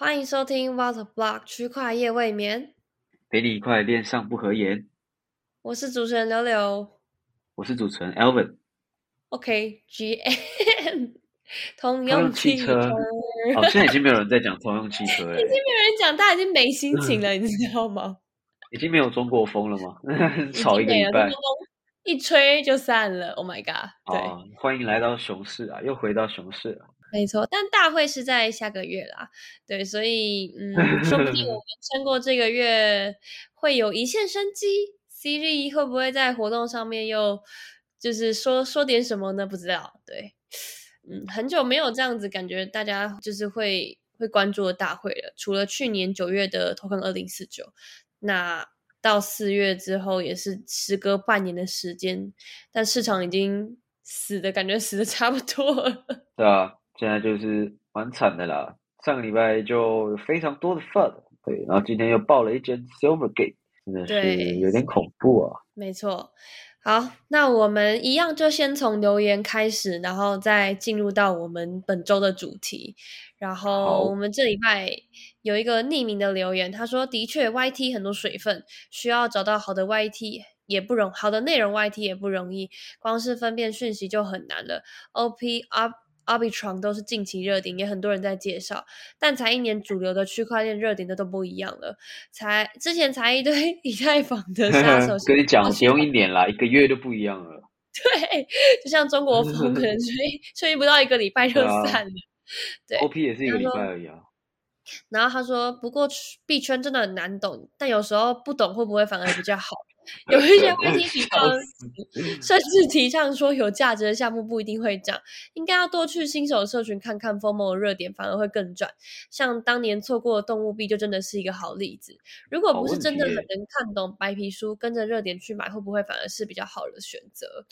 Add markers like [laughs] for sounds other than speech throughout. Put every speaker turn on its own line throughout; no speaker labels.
欢迎收听 Water Block 区块夜未眠，
陪你一块恋上不合言。
我是主持人柳柳。
我是主持人 Elvin。[laughs]
OK，GM 通
通
用
用汽
汽
车哦，现在已经没有人在讲通用汽车了 [laughs]
已，经没有人讲，大家已经没心情了，你知道吗？[laughs]
已经没有中国风了吗？吵
已经没了，
一个
一吹就散了。Oh my god！对，
哦，欢迎来到熊市啊，又回到熊市了。
没错，但大会是在下个月啦，对，所以嗯，说不定我 [laughs] 们撑过这个月会有一线生机。CG 会不会在活动上面又就是说说点什么呢？不知道，对，嗯，很久没有这样子，感觉大家就是会会关注的大会了。除了去年九月的 Token 二零四九，那到四月之后也是时隔半年的时间，但市场已经死的感觉死的 [laughs] 差不多了。
对啊，现在就是蛮惨的啦。上个礼拜就有非常多的 FUD，对，然后今天又爆了一间 Silvergate，真的
对
是有点恐怖啊。
没错，好，那我们一样就先从留言开始，然后再进入到我们本周的主题。然
好
后我们这礼拜有一个匿名的留言，他说：“的确，YT 很多水分，需要找到好的 YT 也不容，好的内容 YT 也不容易，光是分辨讯息就很难了。OP Up。” Arbitron 都是近期热点，也很多人在介绍，但才一年主流的区块链热点的都不一样了。才之前才一堆 [laughs] 以太坊的杀手 [laughs]
跟你讲，
不
不用一年啦，一个月都不一样了。[laughs]
对，就像中国风，可能吹吹不到一个礼拜就散了。对
，OP 也是一个礼拜而已啊。
然后他说，不过币圈真的很难懂，但有时候不懂会不会反而比较好？有一些 YT [laughs] 提倡，甚至提倡说有价值的项目不一定会涨，应该要多去新手社群看看 FOMO 的热点，反而会更赚。像当年错过的动物币就真的是一个好例子。如果不是真的很能看懂白皮书，跟着热点去买，会不会反而是比较好的选择？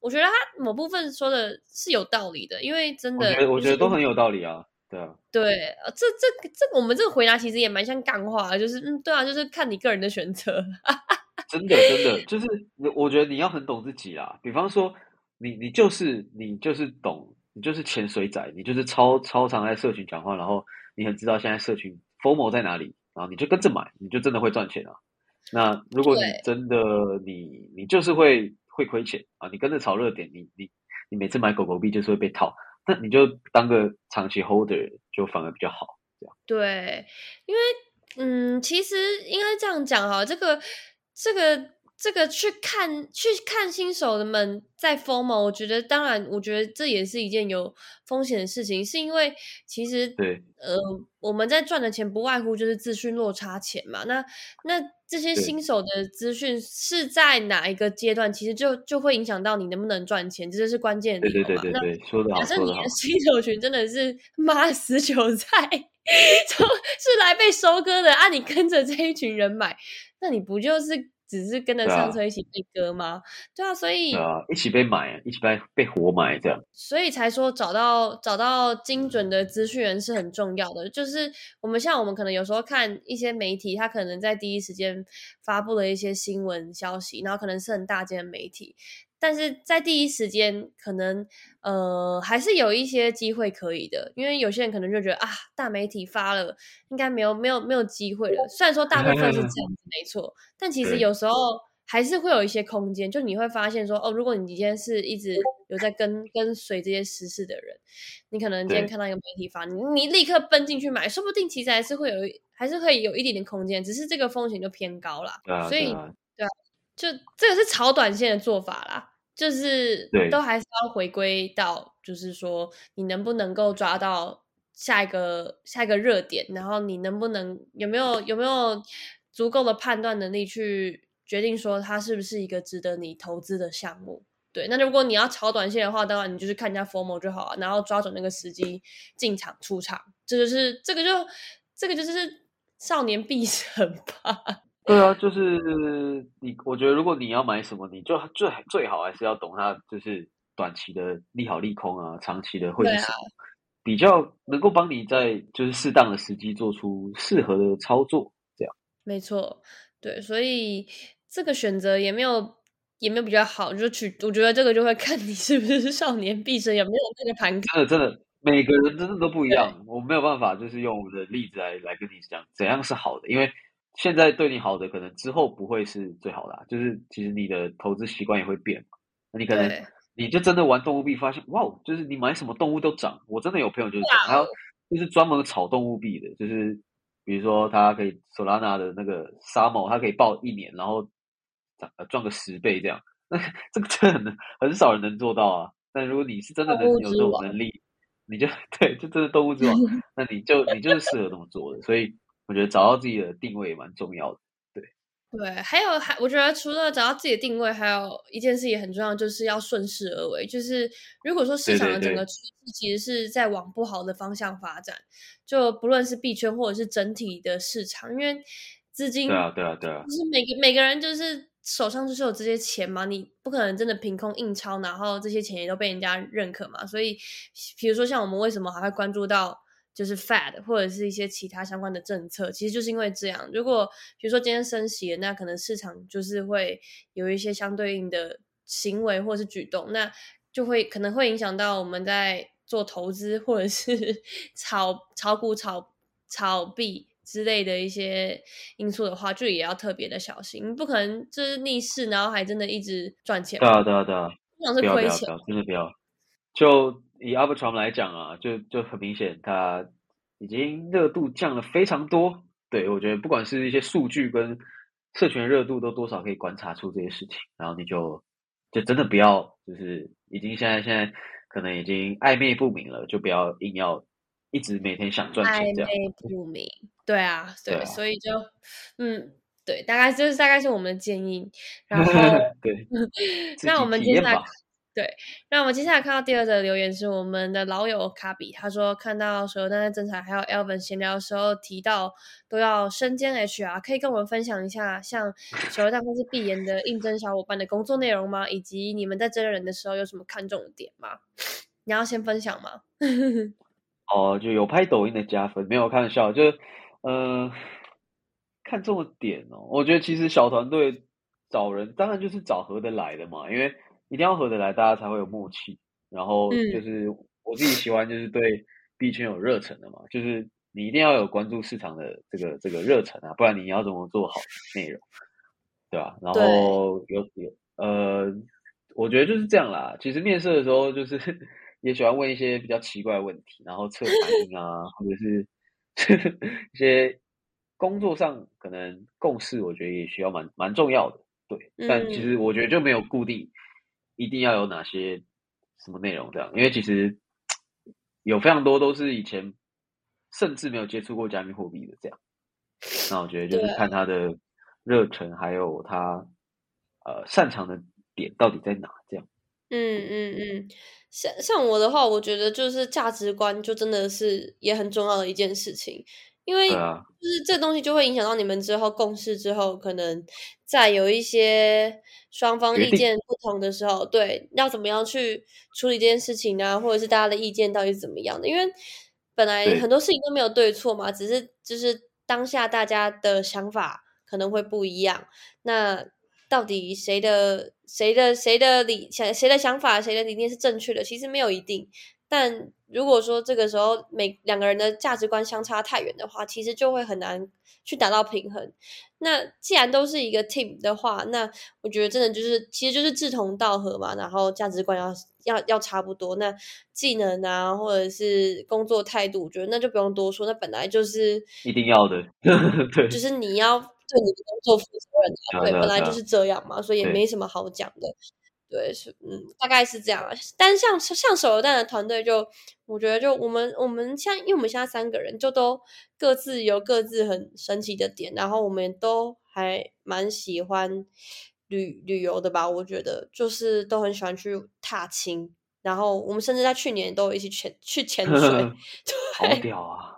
我觉得他某部分说的是有道理的，因为真的，
我觉得我觉得都很
有
有道理啊。对啊，
对。啊这这这我们这个回答其实也蛮像干话，就是嗯，对啊，就是看你个人的选择。
真的真的就是，我觉得你要很懂自己啊。比方说，你你就是你就是懂，你就是潜水仔，你就是超超常在社群讲话，然后你很知道现在社群 FOMO 在哪里，然后你就跟着买，你就真的会赚钱啊。那如果你真的你你就是会会亏钱啊，你跟着炒热点，你你你每次买狗狗币就是会被套，那你就当个长期 holder 就反而比较好。
对，因为嗯，其实应该这样讲哈，这个这个这个去看去看新手的们在 FOMO，我觉得当然，我觉得这也是一件有风险的事情，是因为其实
对
呃我们在赚的钱不外乎就是资讯落差钱嘛，那那这些新手的资讯是在哪一个阶段，其实就就会影响到你能不能赚钱，这就是关键的
对对对对对，说的好说得好
假设你的。新手群真的是妈死韭菜，[laughs] 就是来被收割的啊！你跟着这一群人买，那你不就是只是跟着上车一起被割吗？对啊，所以
对啊，一起被买，一起被被活埋这样。
所以才说找到找到精准的资讯源是很重要的。就是我们像我们可能有时候看一些媒体，他可能在第一时间发布了一些新闻消息，然后可能是很大间的媒体，但是在第一时间可能呃还是有一些机会可以的，因为有些人可能就觉得啊大媒体发了，应该没有没有没有机会了。虽然说大部分是这样子没错，[laughs] 但其实有时候。还是会有一些空间，就你会发现说，哦，如果你今天是一直有在跟跟随这些时事的人，你可能今天看到一个媒体发，你你立刻奔进去买，说不定其实还是会有一，还是会有一点点空间，只是这个风险就偏高啦。
对啊，
所以
对啊，
就这个是炒短线的做法啦，就是都还是要回归到，就是说你能不能够抓到下一个下一个热点，然后你能不能有没有有没有足够的判断能力去决定说它是不是一个值得你投资的项目。对，那如果你要炒短线的话，当然你就是看人家 formal 就好了，然后抓准那个时机进场出场，这就是这个就这个就是少年必 [laughs] 胜吧。
对啊，就是你，我觉得如果你要买什么，你就最最好还是要懂它，就是短期的利好利空啊，长期的会什么，比较能够帮你在就是适当的时机做出适合的操作，这样。
没错，对，所以这个选择也没有也没有比较好，就取我觉得这个就会看你是不是少年毕生，有没有那个盘
真的真的每个人真的都不一样，我没有办法就是用我的例子来来跟你讲怎样是好的，因为现在对你好的，可能之后不会是最好的、啊。就是其实你的投资习惯也会变嘛，那你可能你就真的玩动物币，发现哇，哦就是你买什么动物都涨。我真的有朋友就是这样，还有就是专门炒动物币的，就是比如说他可以 Solana 的那个沙某，他可以报一年，然后涨呃赚个十倍这样。那这个真的很很少人能做到啊。但如果你是真的能有这种能力，你就 [laughs] 对，就真的动物之王，[laughs] 那你就你就是适合这么做的。所以我觉得找到自己的定位也蛮重要的。
对，还有还我觉得除了找到自己的定位，还有一件事也很重要，就是要顺势而为。就是如果说市场的整个趋势其实是在往不好的方向发展，就不论是币圈或者是整体的市场，因为资金
对啊，对啊，对啊，
就是每个每个人就是手上就是有这些钱嘛，你不可能真的凭空印钞，然后这些钱也都被人家认可嘛。所以，比如说像我们为什么还会关注到就是 Fed 或者是一些其他相关的政策，其实就是因为这样。如果比如说今天升息了，那可能市场就是会有一些相对应的行为或是举动，那就会可能会影响到我们在做投资或者是 [laughs] 炒炒股、炒炒币。之类的一些因素的话，就也要特别的小心，你不可能就是逆势，然后还真的一直赚钱，
对啊，对啊，对啊，
这样是亏钱。
真的不要。就以 Arbitrum 来讲啊，就就很明显，它已经热度降了非常多。对我觉得，不管是一些数据跟社群热度，都多少可以观察出这些事情。然后你就就真的不要，就是已经现在现在可能已经暧昧不明了，就不要硬要一直每天想赚钱这样。
暧昧不明，对啊，[laughs] 对，
对啊
所以就嗯，对，大概就是大概是我们的建议。然 [laughs] 后，
对，[laughs]
那我们接下来。对，那我们接下来看到第二则留言是我们的老友卡比，他说看到手游蛋在正常还有 Elvin 闲聊的时候提到都要身兼 HR，可以跟我们分享一下像手游蛋或是闭研的应征小伙伴的工作内容吗？以及你们在真人的时候有什么看重的点吗？[laughs] 你要先分享吗？[laughs]
哦，就有拍抖音的加分，没有开玩笑，就呃，看重的点哦，我觉得其实小团队找人当然就是找合得来的嘛，因为一定要合得来，大家才会有默契。然后
嗯
就是我自己喜欢就是对币圈有热忱的嘛，就是你一定要有关注市场的这个这个热忱啊，不然你要怎么做好内容，对吧？然
对
后有有呃，我觉得就是这样啦。其实面试的时候就是 [laughs] 也喜欢问一些比较奇怪的问题，然后测反应啊，或者是 [laughs] 一些工作上可能共识，我觉得也需要蛮蛮重要的。对，但其实我觉得就没有固定一定要有哪些什么内容这样，因为其实有非常多都是以前甚至没有接触过加密货币的这样。那我觉得就是看他的热忱，还有他呃擅长的点到底在哪这样。
嗯嗯嗯，像像我的话，我觉得就是价值观就真的是也很重要的一件事情，因为就是这东西就会影响到你们之后共事之后，可能在有一些双方意见不同的时候，对，要怎么样去处理这件事情啊，或者是大家的意见到底是怎么样的？因为本来很多事情都没有对错嘛，只是就是当下大家的想法可能会不一样，那到底谁的谁的谁的理想谁的想法谁的理念是正确的，其实没有一定。但如果说这个时候每两个人的价值观相差太远的话，其实就会很难去达到平衡。那既然都是一个 team 的话，那我觉得真的就是其实就是志同道合嘛，然后价值观要要要差不多。那技能啊，或者是工作态度，我觉得那就不用多说，那本来就是
一定要的，[laughs] 对，
就是你要对你的工作负责任啊，对，本来就是这样嘛，所以也没什么好讲的。对，是嗯，大概是这样啊。但是像像手游蛋的团队就，我觉得就我们我们像，因为我们现在三个人就都各自有各自很神奇的点，然后我们都还蛮喜欢旅旅游的吧。我觉得就是都很喜欢去踏青，然后我们甚至在去年都有一起潜去潜水，[laughs]
好，屌啊！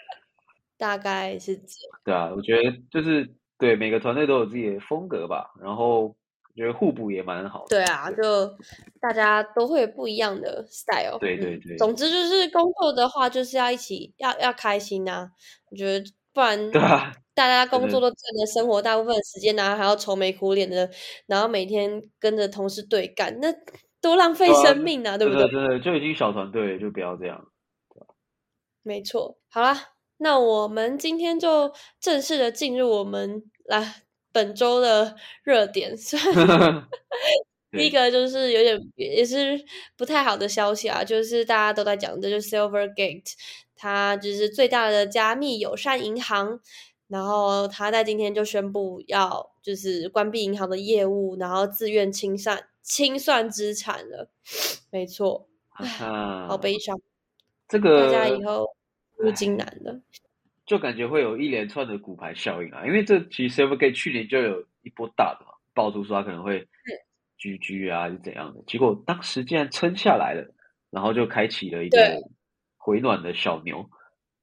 [laughs]
大概是这样。
对啊，我觉得就是对每个团队都有自己的风格吧，然后我觉得互补也蛮好的。
对啊，就大家都会有不一样的 style。嗯
对对对
总之就是工作的话，就是要一起要要开心呐、我觉得不然
对啊，
大家工作都占了生活大部分的时间，然后还要愁眉苦脸的，然后每天跟着同事对干，那多浪费生命啊，对不对？
真的真的就已经小团队就不要这样。
没错。好啦，那我们今天就正式的进入我们来本周的热点。[laughs] [laughs] 第一个就是有点也是不太好的消息啊，就是大家都在讲的，就是 Silvergate，它就是最大的加密友善银行，然后它在今天就宣布要就是关闭银行的业务，然后自愿清算清算资产了。没错，啊好悲伤。
这个
大家以后入金难了，
就感觉会有一连串的骨牌效应啊，因为这其实 Silvergate 去年就有一波大的嘛，爆出说他可能会。居居啊，是怎样的？结果当时竟然撑下来了，然后就开启了一个回暖的小牛。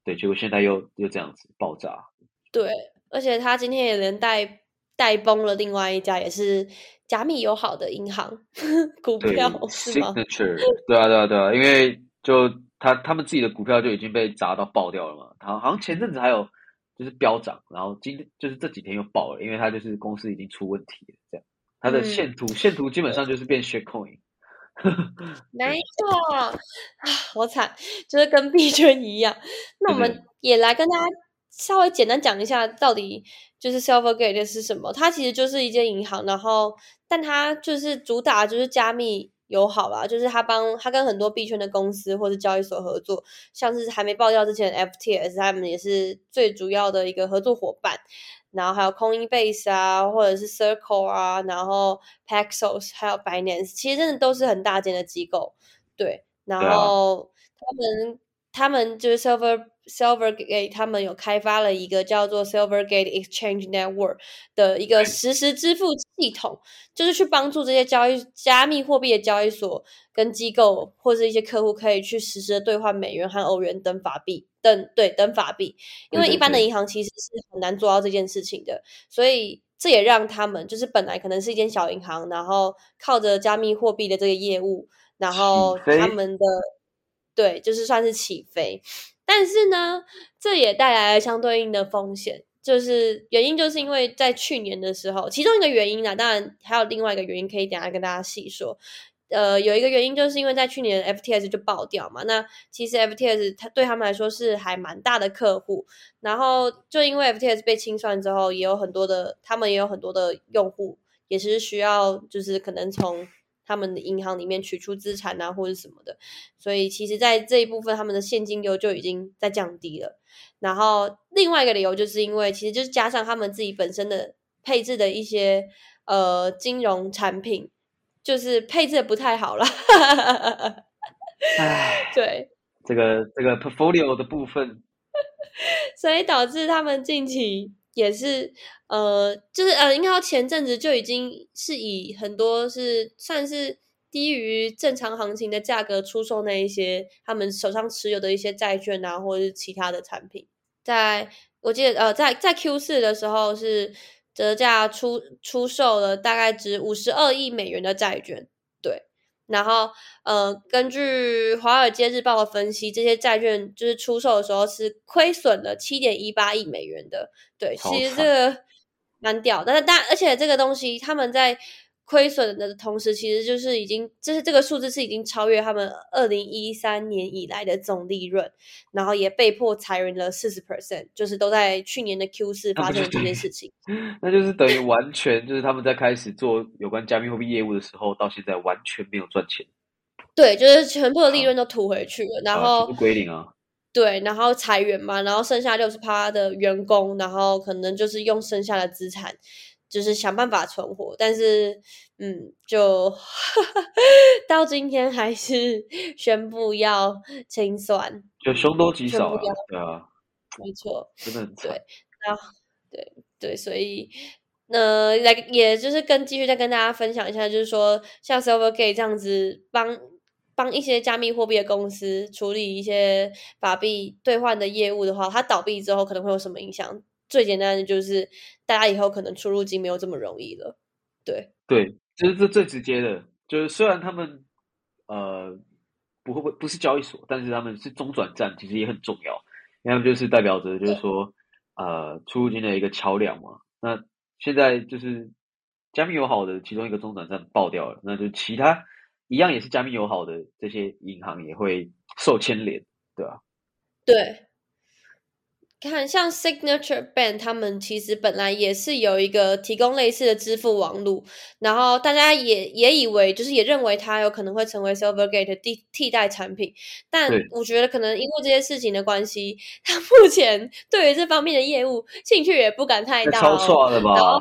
对，结果现在又又这样子爆炸。
对，而且他今天也连带带崩了另外一家也是加密友好的银行 [laughs] 股票，是吗
？Signature，对啊，对啊，对啊，因为就他他们自己的股票就已经被砸到爆掉了嘛。他，好像前阵子还有就是飙涨，然后今天就是这几天又爆了，因为他就是公司已经出问题了，这样。它的线图，线图基本上就是变 shit [laughs] coin，
没错啊，[sighs] 好惨，就是跟币圈一样。那我们也来跟大家稍微简单讲一下，到底就是 Silvergate 是什么？它其实就是一间银行，然后但它就是主打就是加密友好啦，就是他帮他跟很多币圈的公司或者交易所合作，像是还没爆掉之前，FTS 他们也是最主要的一个合作伙伴。然后还有 Coinbase 啊，或者是 Circle 啊，然后 Paxos，还有 Binance，其实真的都是很大间的机构，对。然后他们他们就是 Silver Silvergate，他们有开发了一个叫做 Silvergate Exchange Network 的一个实时支付系统，就是去帮助这些交易加密货币的交易所跟机构或者一些客户可以去实时的兑换美元和欧元等法币。等对等法币，因为一般的银行其实是很难做到这件事情的，所以这也让他们就是本来可能是一间小银行，然后靠着加密货币的这个业务，然后他们的对就是算是起飞，但是呢，这也带来了相对应的风险，就是原因就是因为在去年的时候，其中一个原因呢，当然还有另外一个原因可以等下跟大家细说。呃，有一个原因就是因为在去年 FTS 就爆掉嘛，那其实 FTS 它对他们来说是还蛮大的客户，然后就因为 FTS 被清算之后，也有很多的他们也有很多的用户，也是需要就是可能从他们的银行里面取出资产啊或者什么的，所以其实，在这一部分他们的现金流就已经在降低了。然后另外一个理由就是因为其实就是加上他们自己本身的配置的一些呃金融产品。就是配置的不太好了，
唉，
对，
这个这个 portfolio 的部分，[laughs]
所以导致他们近期也是呃，就是呃，应该说前阵子就已经是以很多是算是低于正常行情的价格出售那一些他们手上持有的一些债券啊，或者是其他的产品，在我记得呃，在在 Q 四的时候是。折价出出售了大概值五十二亿美元的债券，然后呃，根据《华尔街日报》的分析，这些债券就是出售的时候是亏损了七点一八亿美元的，对，其实这个蛮屌，但是但而且这个东西他们在。亏损的同时，其实就是已经，就是这个数字是已经超越他们二零一三年以来的总利润，然后也被迫裁员了四十 percent，就是都在去年的 Q 四发生了这件事情。[laughs]
那就是等于完全就是他们在开始做有关加密货币业务的时候，到现在完全没有赚钱。
对，就是全部的利润都吐回去了，然后
不归零啊。
对，然后裁员嘛，然后剩下六十趴的员工，然后可能就是用剩下的资产。就是想办法存活，但是，嗯，就 [laughs] 到今天还是 [laughs] 宣布要清算，
就凶多吉少，对啊，
没错，
真的很
对，然后对对，所以，呃，来，也就是跟继续再跟大家分享一下，就是说，像 Silvergate 这样子帮帮一些加密货币的公司处理一些法币兑换的业务的话，它倒闭之后可能会有什么影响？最简单的就是，大家以后可能出入境没有这么容易了。对
对，就是这最直接的，就是虽然他们呃不会不不是交易所，但是他们是中转站，其实也很重要，因为他们就是代表着就是说呃出入境的一个桥梁嘛。那现在就是加密友好的其中一个中转站爆掉了，那就其他一样也是加密友好的这些银行也会受牵连，对吧？
对。看，像 Signature Bank，他们其实本来也是有一个提供类似的支付网路，然后大家也也以为，就是也认为它有可能会成为 Silvergate 替替代产品，但我觉得可能因为这些事情的关系，[laughs] 他目前对于这方面的业务兴趣也不敢太大，
超错了吧？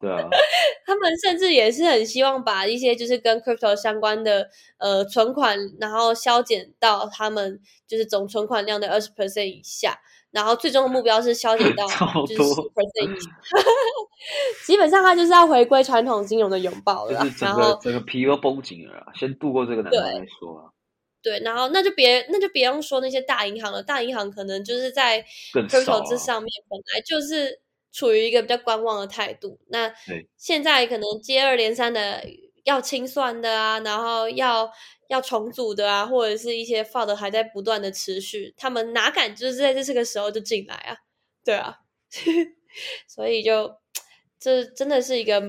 对啊，[laughs]
他们甚至也是很希望把一些就是跟 crypto 相关的呃存款，然后削减到他们就是总存款量的二十 percent 以下。然后最终的目标是削减 [laughs] 到就是十 percent，[laughs] 基本上他就是要回归传统金融的拥抱了。然后
整个皮都绷紧了，先度过这个难关再说啊。
对，然后那就别那就别用说那些大银行了，大银行可能就是在 crypto 这上面本来就是处于一个比较观望的态度。那现在可能接二连三的要清算的啊，然后要。要重组的啊，或者是一些 FUD 还在不断的持续，他们哪敢就是在这这个时候就进来啊？对啊，[laughs] 所以就这真的是一个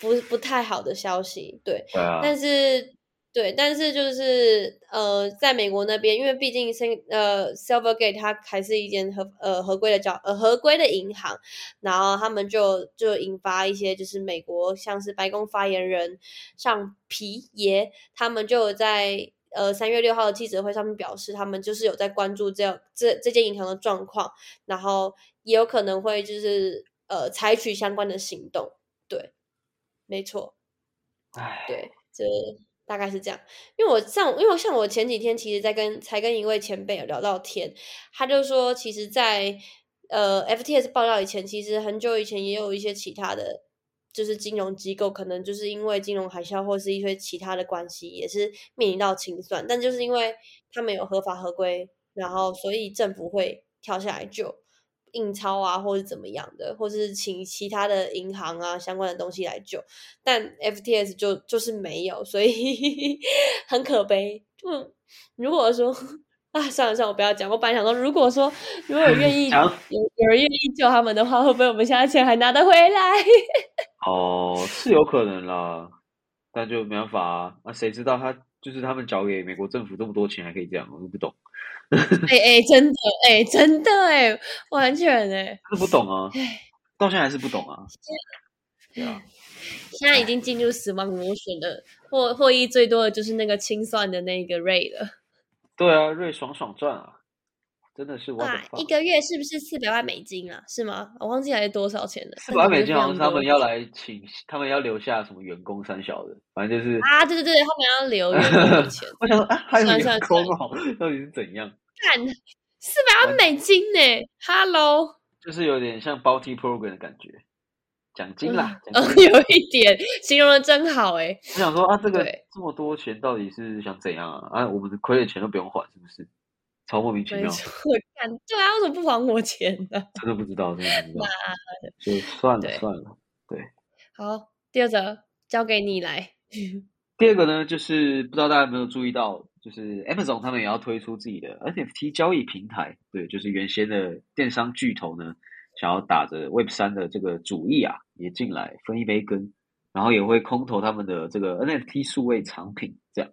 不不太好的消息，对，但是。对，但是就是呃，在美国那边，因为毕竟是呃，Silvergate 它还是一间合呃合规的交呃合规的银行，然后他们就就引发一些就是美国像是白宫发言人像皮耶，他们就在呃三月六号的记者会上面表示，他们就是有在关注这这这间银行的状况，然后也有可能会就是呃采取相关的行动。对，没错，
哎，
对，这。大概是这样，因为我像，因为像我前几天其实，在跟才跟一位前辈有聊到天，他就说，其实，在呃 FTS 爆料以前，其实很久以前也有一些其他的，就是金融机构，可能就是因为金融海啸或是一些其他的关系，也是面临到清算，但就是因为他们有合法合规，然后所以政府会跳下来救。印钞啊，或是怎么样的，或者是请其他的银行啊相关的东西来救，但 FTS 就就是没有，所以 [laughs] 很可悲。就，如果说啊，算了算了，我不要讲。我本来想说，如果说如果愿意 [laughs] 有有人愿意救他们的话，会不会我们现在钱还拿得回来？[laughs]
哦，是有可能啦，但就没办法啊。那谁知道他就是他们交给美国政府这么多钱，还可以这样，我都不懂。
哎哎，真的哎，真的哎，完全哎，
是不懂啊，到现在还是不懂啊。对啊，
现在已经进入死亡螺旋了，获获益最多的就是那个清算的那个瑞了。
对啊，瑞爽爽赚啊，真的是
哇，一个月是不是四百万美金啊？是吗？我忘记还是多少钱了。
四百万美金好像他们要来请，他们要留下什么员工三小的，反正就是
啊，对对对，他们要留员工的钱。[laughs]
我想说啊，还有员工哦，到底是怎样？[laughs]
看四百万美金呢？Hello，[laughs]
就是有点像 bounty program 的感觉，奖金啦。
嗯，有一点，形容的真好哎。
我想说啊，这个这么多钱到底是想怎样啊？啊，我们的亏的钱都不用还，是不是？超莫名其妙。
看，对啊，为什么不还我钱呢？
真的不知道，真的不知道。就算了算了，对。
好，第二则交给你来。[laughs]
第二个呢，就是不知道大家有没有注意到。就是 Amazon 他们也要推出自己的 NFT 交易平台，对，就是原先的电商巨头呢，想要打着 Web 三的这个主意啊，也进来分一杯羹，然后也会空投他们的这个 NFT 数位藏品，这样。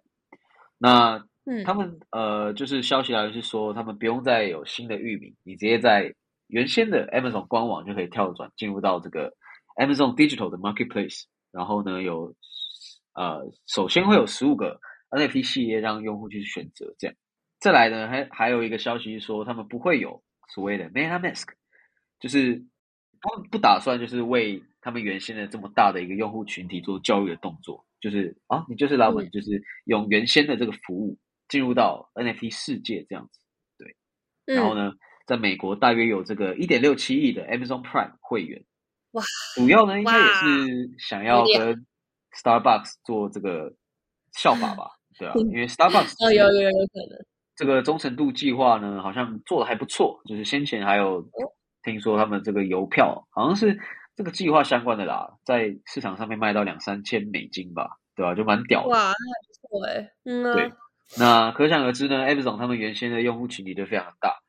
那他们呃，就是消息来源是说，他们不用再有新的域名，你直接在原先的 Amazon 官网就可以跳转进入到这个 Amazon Digital 的 Marketplace，然后呢，有呃，首先会有十五个。NFT 系列让用户去选择，这样。再来呢，还还有一个消息是说，他们不会有所谓的 MetaMask，就是他们不打算就是为他们原先的这么大的一个用户群体做教育的动作，就是啊，你就是老板，就是用原先的这个服务进入到 NFT 世界这样子，对。然后呢，在美国大约有这个一点六七亿的 Amazon Prime 会员，
哇，
主要呢应该也是想要跟 Starbucks 做这个效法吧。[laughs] 对啊，因为 Starbucks
哦有有有可能
这个忠诚度计划呢，好像做的还不错。就是先前还有听说他们这个邮票好像是这个计划相关的啦，在市场上面卖到两三千美金吧，对吧？就蛮屌的。
哇，那还不错哎。嗯
对，那可想而知呢，Amazon 他们原先的用户群体就非常大，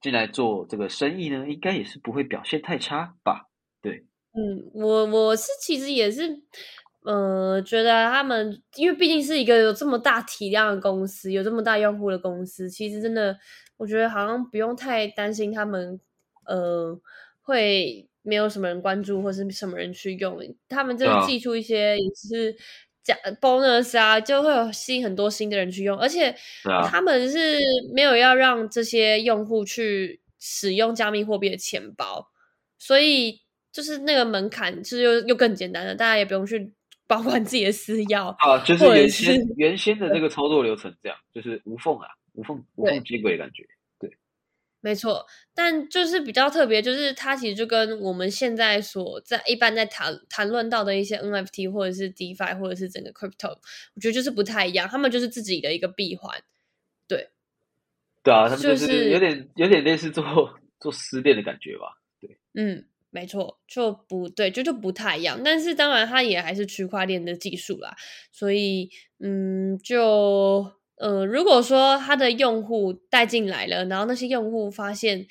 进来做这个生意呢，应该也是不会表现太差吧？对。
嗯，我我是其实也是。呃，觉得他们因为毕竟是一个有这么大体量的公司，有这么大用户的公司，其实真的，我觉得好像不用太担心他们，呃，会没有什么人关注或是什么人去用，他们就寄出一些也是加 bonus 啊，就会有吸引很多新的人去用，而且他们是没有要让这些用户去使用加密货币的钱包，所以就是那个门槛是又又更简单了，大家也不用去。保管自己的私钥
啊，就是原先原先的这个操作流程，这样就是无缝啊，无缝无缝接轨的感觉。对，
没错。但就是比较特别，就是它其实就跟我们现在所在一般在谈谈论到的一些 NFT 或者是 DeFi 或者是整个 Crypto，我觉得就是不太一样。他们就是自己的一个闭环。对，
对啊，他们就是有点有点类似做做私链的感觉吧。对，
嗯。没错，就不对，就就不太一样。但是当然，它也还是区块链的技术啦。所以，嗯，就呃，如果说它的用户带进来了，然后那些用户发现，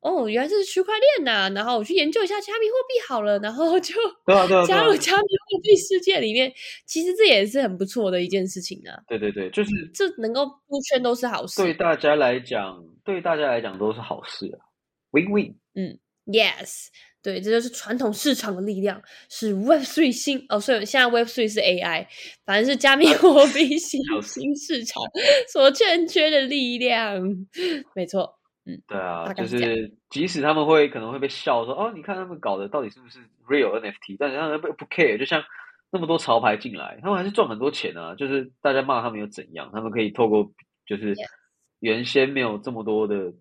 哦，原来这是区块链呐，然后我去研究一下加密货币好了，然后就 [laughs] 加入加密货币世界里面。其实这也是很不错的一件事情啊。
对对对，就是
这能够入圈都是好事，
对大家来讲，对大家来讲都是好事啊，win win。
嗯，yes。对，这就是传统市场的力量，是 Web Three 新哦，所以现在 Web Three 是 AI，反正是加密货币新新市场所欠缺的力量，没错，嗯，
对啊，就是即使他们会可能会被笑说，哦，你看他们搞的到底是不是 Real NFT，但是他们不不 care，就像那么多潮牌进来，他们还是赚很多钱啊，就是大家骂他们又怎样，他们可以透过就是原先没有这么多的，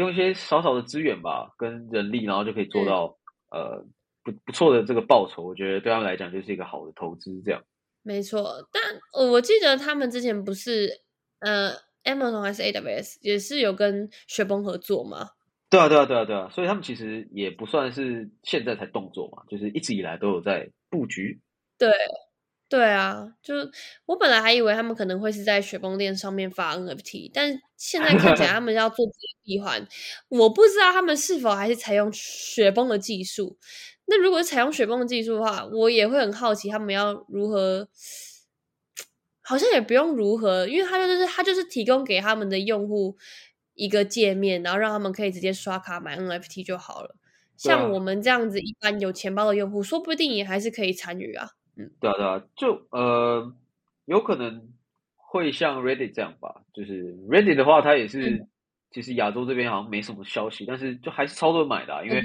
用一些少少的资源吧，跟人力，然后就可以做到。呃，不不错的这个报酬，我觉得对他们来讲就是一个好的投资。这样
没错，但我记得他们之前不是呃，Amazon 还是 AWS 也是有跟雪崩合作吗？
对啊，对啊，对啊，对啊，所以他们其实也不算是现在才动作嘛，就是一直以来都有在布局。
对。对啊，就我本来还以为他们可能会是在雪崩链上面发 NFT，但现在看起来他 [laughs] 们要做自己的闭环，我不知道他们是否还是采用雪崩的技术。那如果采用雪崩的技术的话，我也会很好奇他们要如何，好像也不用如何，因为他就是他就是提供给他们的用户一个界面，然后让他们可以直接刷卡买 NFT 就好了。像我们这样子一般有钱包的用户，说不定也还是可以参与啊。
对啊，对啊，就呃，有可能会像 Reddit 这样吧。就是 Reddit 的话，它也是其实亚洲这边好像没什么消息，但是就还是超多人买的，因为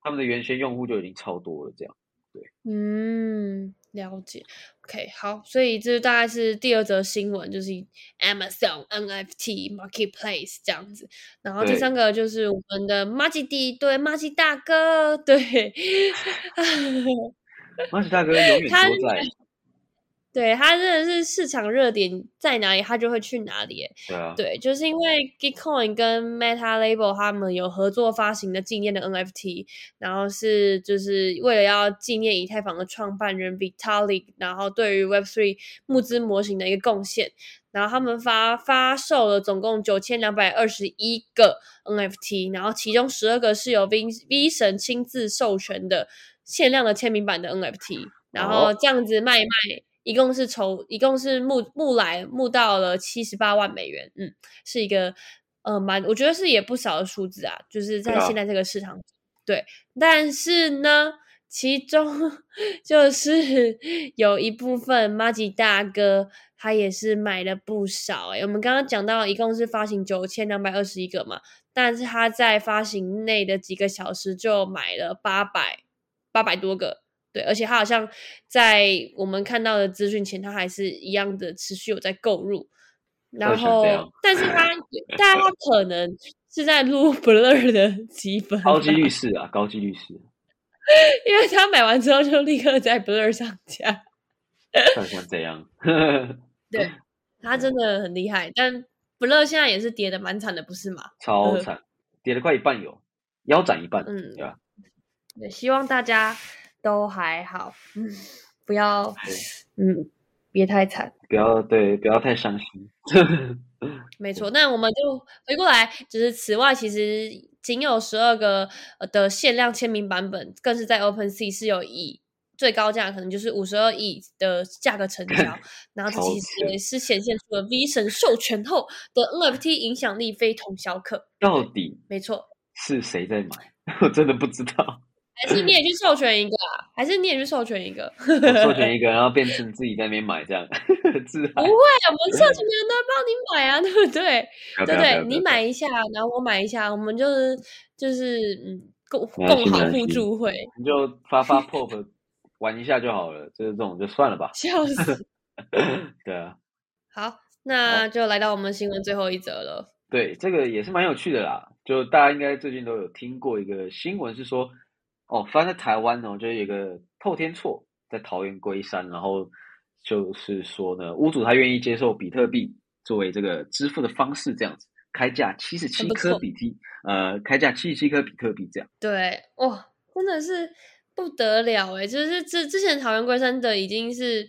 他们的原先用户就已经超多了。这样，对，
嗯，了解。OK，好，所以这大概是第二则新闻，就是 Amazon NFT Marketplace 这样子。然后第三个就是我们的 m a g i 对 m a g i 大哥，对。[laughs]
马吉大哥永远都在，
对他真的是市场热点在哪里，他就会去哪里。
对啊，
对，就是因为 Gitcoin 跟 Meta Label 他们有合作发行的纪念的 NFT，然后是就是为了要纪念以太坊的创办人 Vitalik，然后对于 Web3 募资模型的一个贡献，然后他们发发售了总共九千两百二十一个 NFT，然后其中十二个是由 V V 神亲自授权的。限量的签名版的 NFT，然后这样子卖一卖，一共是筹，一共是募募来募到了七十八万美元，嗯，是一个呃蛮，我觉得是也不少的数字啊，就是在现在这个市场，对，但是呢，其中 [laughs] 就是有一部分 g i 大哥他也是买了不少，哎，我们刚刚讲到一共是发行九千两百二十一个嘛，但是他在发行内的几个小时就买了八百。八百多个，对，而且他好像在我们看到的资讯前，他还是一样的持续有在购入。然后，但是他，但他可能是在撸 [laughs] Blur 的积分，
高级律师啊，高级律师，
因为他买完之后就立刻在 Blur 上架。
像这样，[laughs]
对他真的很厉害，但 Blur 现在也是跌的蛮惨的，不是吗？
超惨，跌了快一半有，腰斩一半，嗯，对吧？
也希望大家都还好，嗯，不要，嗯，别太惨，
不要对，不要太伤心。
没 [laughs] 错，那我们就回过来，就是此外，其实仅有十二个的限量签名版本，更是在 Open Sea 是有以最高价可能就是五十二亿的价格成交，[laughs] 然后这其实也是显现出了 V 神授权后的 NFT 影响力非同小可。
到底
没错，
是谁在买？[laughs] 我真的不知道。
还是你也去授权一个啊？还是你也去授权一个？
授权一个，然后变成自己在那边买这样。不会，我们
授权的人都帮你买啊，对不对？对对，你买一下，然后我买一下，我们就是就是嗯共共好互助会。
你就发发 pop 玩一下就好了，就是这种就算了吧。
笑死。[laughs]
对啊。
好，那就来到我们新闻最后一则了。
对，这个也是蛮有趣的啦。就大家应该最近都有听过一个新闻，是说。哦，发生在台湾哦，就是有个透天错在桃园龟山，然后就是说呢，屋主他愿意接受比特币作为这个支付的方式，这样子开价七十七颗比特，呃，开价七十七颗比特币这样。
对，哇，真的是不得了哎！就是之之前桃园龟山的已经是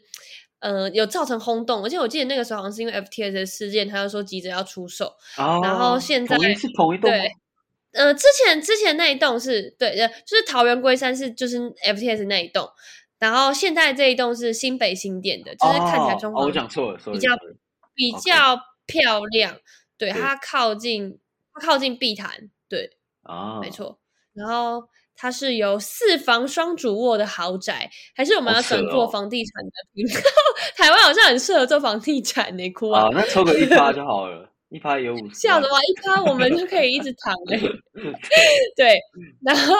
呃有造成轰动，而且我记得那个时候好像是因为 FTS 的事件，他就说急着要出售，然后现在
是同一栋。
呃，之前之前那一栋是对的，就是桃园龟山是就是 FTS 那一栋，然后现在这一栋是新北新店的，就是看起来装潢
我讲错了，
比较比较漂亮，对它靠近它靠近碧潭，对
啊，
没错，然后它是有四房双主卧的豪宅，还是我们要转做房地产的？[laughs] 台湾好像很适合做房地产呢，哭啊，
那抽个一发就好了。一趴有五十，
笑的话一趴我们就可以一直躺嘞。[laughs] 对，然后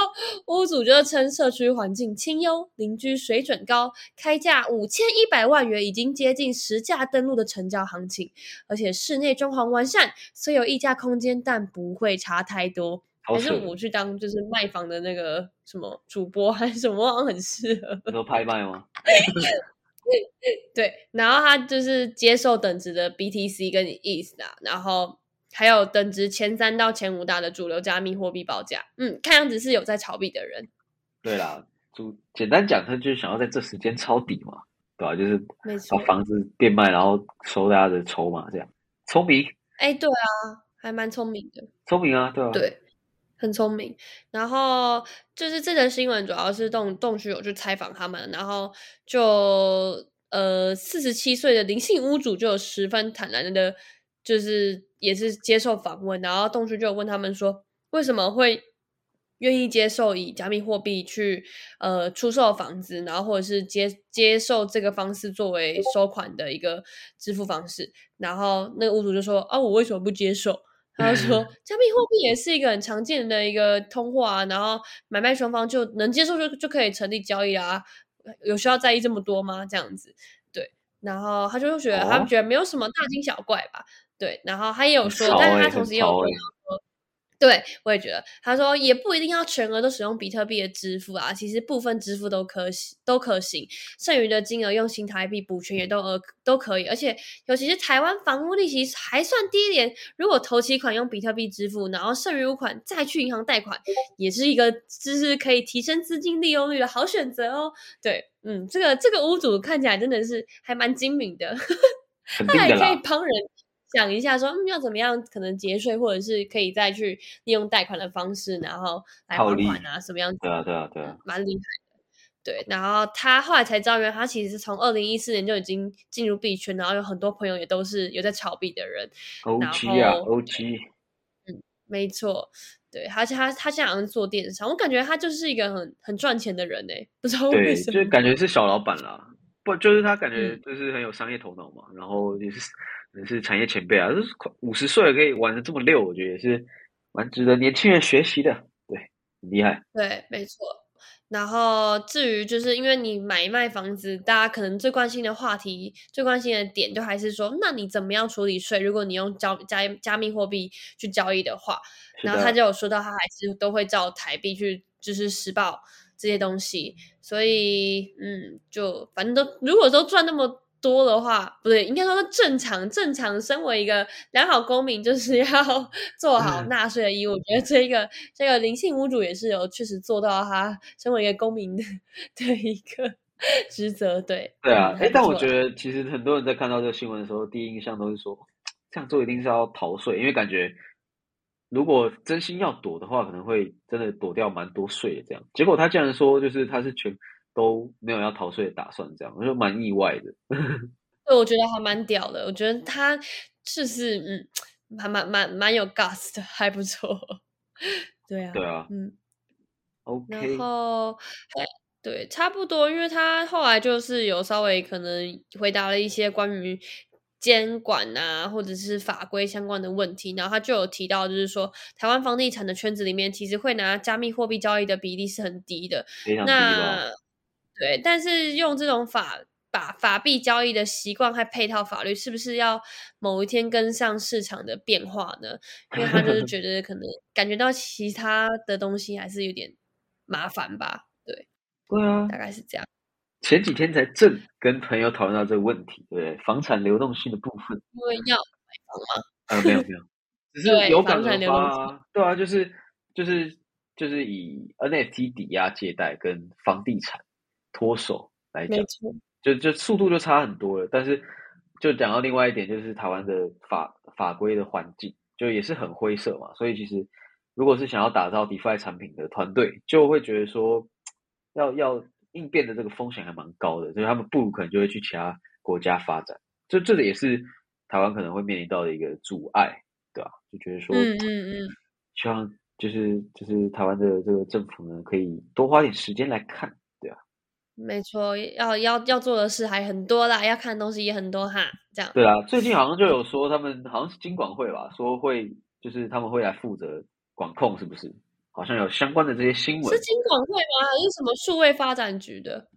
屋主就称社区环境清幽，邻居水准高，开价五千一百万元，已经接近实价登录的成交行情。而且室内装潢完善，虽有溢价空间，但不会差太多。还是我去当就是卖房的那个什么主播还是什么，很适合。
你说拍卖吗？[laughs]
对，然后他就是接受等值的 BTC 跟 ETH 啊，然后还有等值前三到前五大的主流加密货币报价。嗯，看样子是有在炒币的人。
对啦，就简单讲，他就是想要在这时间抄底嘛，对吧？就是把房子变卖，然后收大家的筹码，这样聪明。
哎，对啊，还蛮聪明的。
聪明啊，对啊？
对。很聪明，然后就是这则新闻主要是洞洞区有去采访他们，然后就呃四十七岁的灵性屋主就有十分坦然的，就是也是接受访问，然后洞区就问他们说为什么会愿意接受以加密货币去呃出售房子，然后或者是接接受这个方式作为收款的一个支付方式，然后那个屋主就说啊我为什么不接受？他说，加密货币也是一个很常见的一个通货，然后买卖双方就能接受就就可以成立交易啊，有需要在意这么多吗？这样子，对，然后他就觉得他们觉得没有什么大惊小怪吧，对，然后他也有说，但是他同时也有说。对，我也觉得，他说也不一定要全额都使用比特币的支付啊，其实部分支付都可行，都可行，剩余的金额用新台币补全也都呃都可以，而且尤其是台湾房屋利息还算低廉，如果头期款用比特币支付，然后剩余款再去银行贷款，也是一个就是可以提升资金利用率的好选择哦。对，嗯，这个这个屋主看起来真的是还蛮精明的，他还可以帮人。想一下，说嗯，要怎么样可能节税，或者是可以再去利用贷款的方式，然后来还款啊，什么样子？
对啊，对啊，对啊，
蛮厉害的。对，然后他后来才知道，原来他其实是从二零一四年就已经进入币圈，然后有很多朋友也都是有在炒币的人。
O G 啊，O G。
嗯，没错。对，而且他他现在好像做电商，我感觉他就是一个很很赚钱的人呢，不知道为什么，
就感觉是小老板啦。不，就是他感觉就是很有商业头脑嘛，然后也是。也是产业前辈啊，就是五十岁了可以玩的这么溜，我觉得也是蛮值得年轻人学习的。对，很厉害。
对，没错。然后至于就是因为你买卖房子，大家可能最关心的话题、最关心的点，就还是说，那你怎么样处理税？如果你用交加加密货币去交易的话，然后他就有说到，他还是都会照台币去就是实报这些东西。所以，嗯，就反正都如果都赚那么。多的话不对，应该说正常。正常，身为一个良好公民，就是要做好纳税的义务。我觉得这个这个灵性屋主也是有确实做到他身为一个公民的的一个职责。对
对啊，哎，但我觉得其实很多人在看到这个新闻的时候，第一印象都是说这样做一定是要逃税，因为感觉如果真心要躲的话，可能会真的躲掉蛮多税的。这样结果他竟然说，就是他是全。都没有要逃税的打算，这样我就蛮意外的。[laughs]
对，我觉得还蛮屌的。我觉得他就是嗯，还蛮蛮蛮有 gas 的，还不错。[laughs] 对啊，
对啊，
嗯
，OK，
然后还对，差不多，因为他后来就是有稍微可能回答了一些关于监管啊，或者是法规相关的问题，然后他就有提到，就是说台湾房地产的圈子里面，其实会拿加密货币交易的比例是很低的。
非常低？
那对，但是用这种法把法币交易的习惯和配套法律，是不是要某一天跟上市场的变化呢？因为他就是觉得可能 [laughs] 感觉到其他的东西还是有点麻烦吧。对，
对啊，
大概是这样。[laughs]
前几天才正跟朋友讨论到这个问题，对不对？房产流动性的部分，
因为要
买房吗？啊，没有没有，只是 [laughs] 有感而
房产流动
发啊，对啊，就是就是就是以 NFT 抵押借贷跟房地产脱手来讲就就速度就差很多了。但是就讲到另外一点，就是台湾的法法规的环境，就也是很灰色嘛。所以其实如果是想要打造 DeFi 产品的团队，就会觉得说要要应变的这个风险还蛮高的，所以他们不如可能就会去其他国家发展。这这个也是台湾可能会面临到的一个阻碍，对吧、就觉得说，
嗯嗯嗯，
希望就是就是台湾的这个政府呢，可以多花点时间来看，
没错，要要要做的事还很多啦，要看的东西也很多哈。这样，
对啊，最近好像就有说他们好像是金管会吧，说会就是他们会来负责管控，是不是？好像有相关的这些新闻
是，金管会吗？还是什么数位发展局的？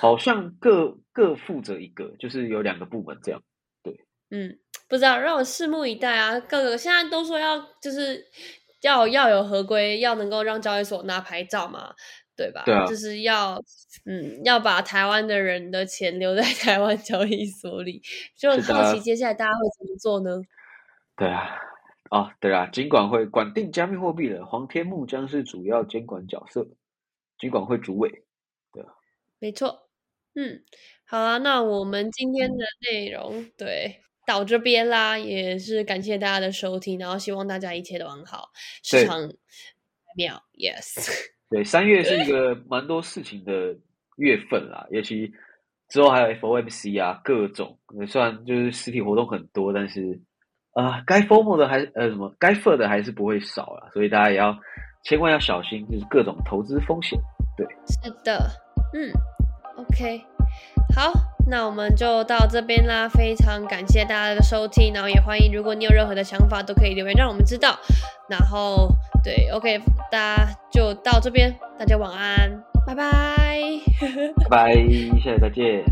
好像各各负责一个，就是有两个部门这样。
对嗯，不知道，让我拭目以待啊！各个现在都说要就是要要有合规，要能够让交易所拿牌照嘛，对吧？
对啊
就是要嗯要把台湾的人的钱留在 [laughs] 台湾交易所里，就很好奇接下来大家会怎么做呢？
对啊，哦，对啊，金管会管定加密货币的黄天木将是主要监管角色，金管会主委。
没错，嗯，好啊，那我们今天的内容对到这边啦，也是感谢大家的收听，然后希望大家一切都很好，市
对
场妙，yes。
对，三月是一个蛮多事情的月份啦，尤其之后还有 FOMC 啊，各种呃虽然就是实体活动很多，但是啊，该 FOMO 的还是呃什么该 f 的还是不会少啦，所以大家也要千万要小心，就是各种投资风险。
对是的，嗯，OK，好，那我们就到这边啦，非常感谢大家的收听，然后也欢迎如果你有任何的想法，都可以留言让我们知道。然后对，OK，大家就到这边，大家晚安，拜拜。
拜拜，下次再见。